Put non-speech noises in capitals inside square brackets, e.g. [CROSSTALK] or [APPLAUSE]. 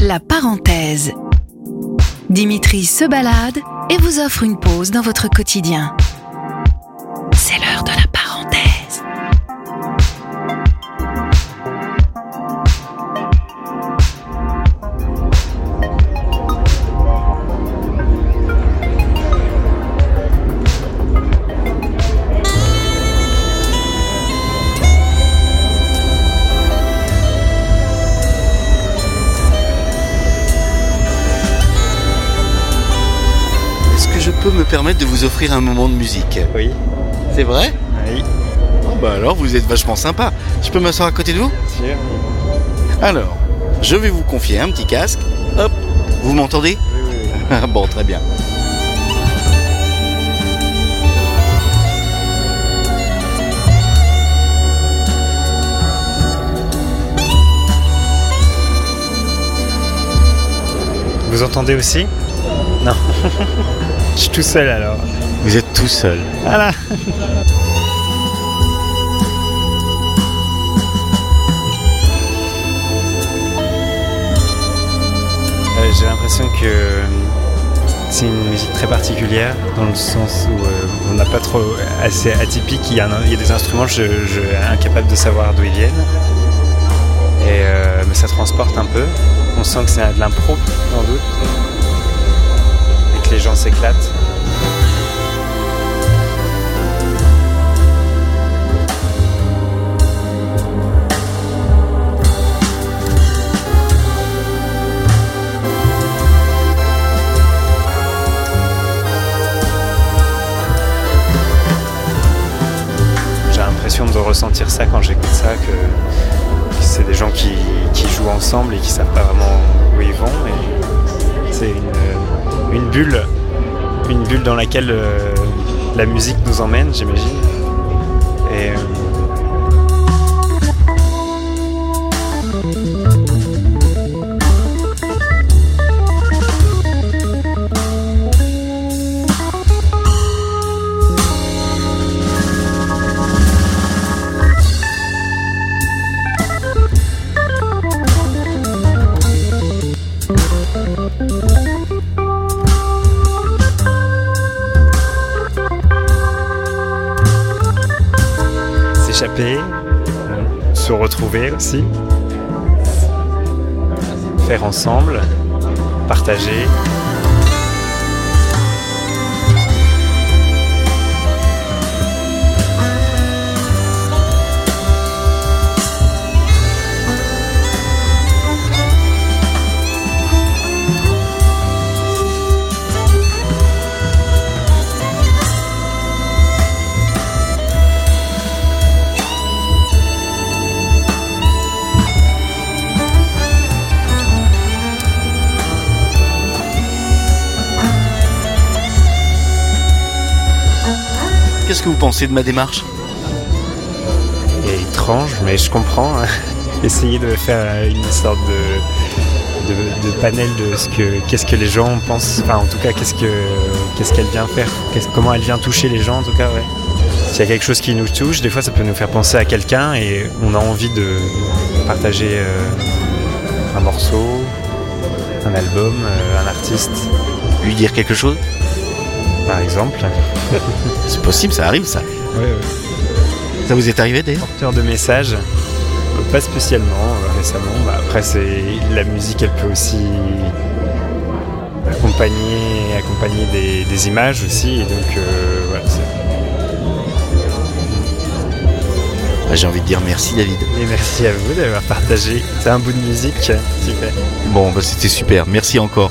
La parenthèse. Dimitri se balade et vous offre une pause dans votre quotidien. C'est l'heure de la je peux me permettre de vous offrir un moment de musique Oui, C'est vrai oui, Oh bah alors vous êtes vachement sympa. Je peux m'asseoir à côté de vous sûr. Alors, je vais vous confier un petit casque. Hop, vous m'entendez Oui, oui, oui. [LAUGHS] Bon, très bien. Vous entendez aussi? Non. [LAUGHS] Je suis tout seul alors. Vous êtes tout seul. Voilà. Euh, J'ai l'impression que euh, c'est une musique très particulière dans le sens où euh, on n'a pas trop assez atypique. Il y a, un- il y a des instruments, je, je suis incapable de savoir d'où ils viennent. Et, euh, mais ça transporte un peu. On sent que c'est de l'impro, sans doute. Gens s'éclatent. J'ai l'impression de ressentir ça quand j'écoute ça, que, c'est des gens qui, jouent ensemble et qui savent pas vraiment où ils vont. Une bulle, une bulle dans laquelle euh, la musique nous emmène, j'imagine. Et euh, se retrouver aussi, faire ensemble, partager. Qu'est-ce que vous pensez de ma démarche? Étrange, mais je comprends. hein. [LAUGHS] Essayer de faire une sorte de, de, de panel de ce que qu'est-ce que les gens pensent, enfin en tout cas qu'est-ce que qu'est-ce qu'elle vient faire, comment elle vient toucher les gens en tout cas, ouais. S'il y a quelque chose qui nous touche, des fois ça peut nous faire penser à quelqu'un et on a envie de partager euh, un morceau, un album, euh, un artiste, Lui dire quelque chose? Par exemple. [LAUGHS] C'est possible, ça arrive ça. Ouais, ouais. Ça vous est arrivé d'ailleurs porteur de messages Pas spécialement euh, récemment. Bah, après, c'est la musique, elle peut aussi accompagner, accompagner des, des images aussi. Et donc, euh, voilà. c'est- Bah, J'ai envie de dire merci David. Et merci à vous d'avoir partagé. C'est un bout de musique. Super. Bon, bah, c'était super. Merci encore.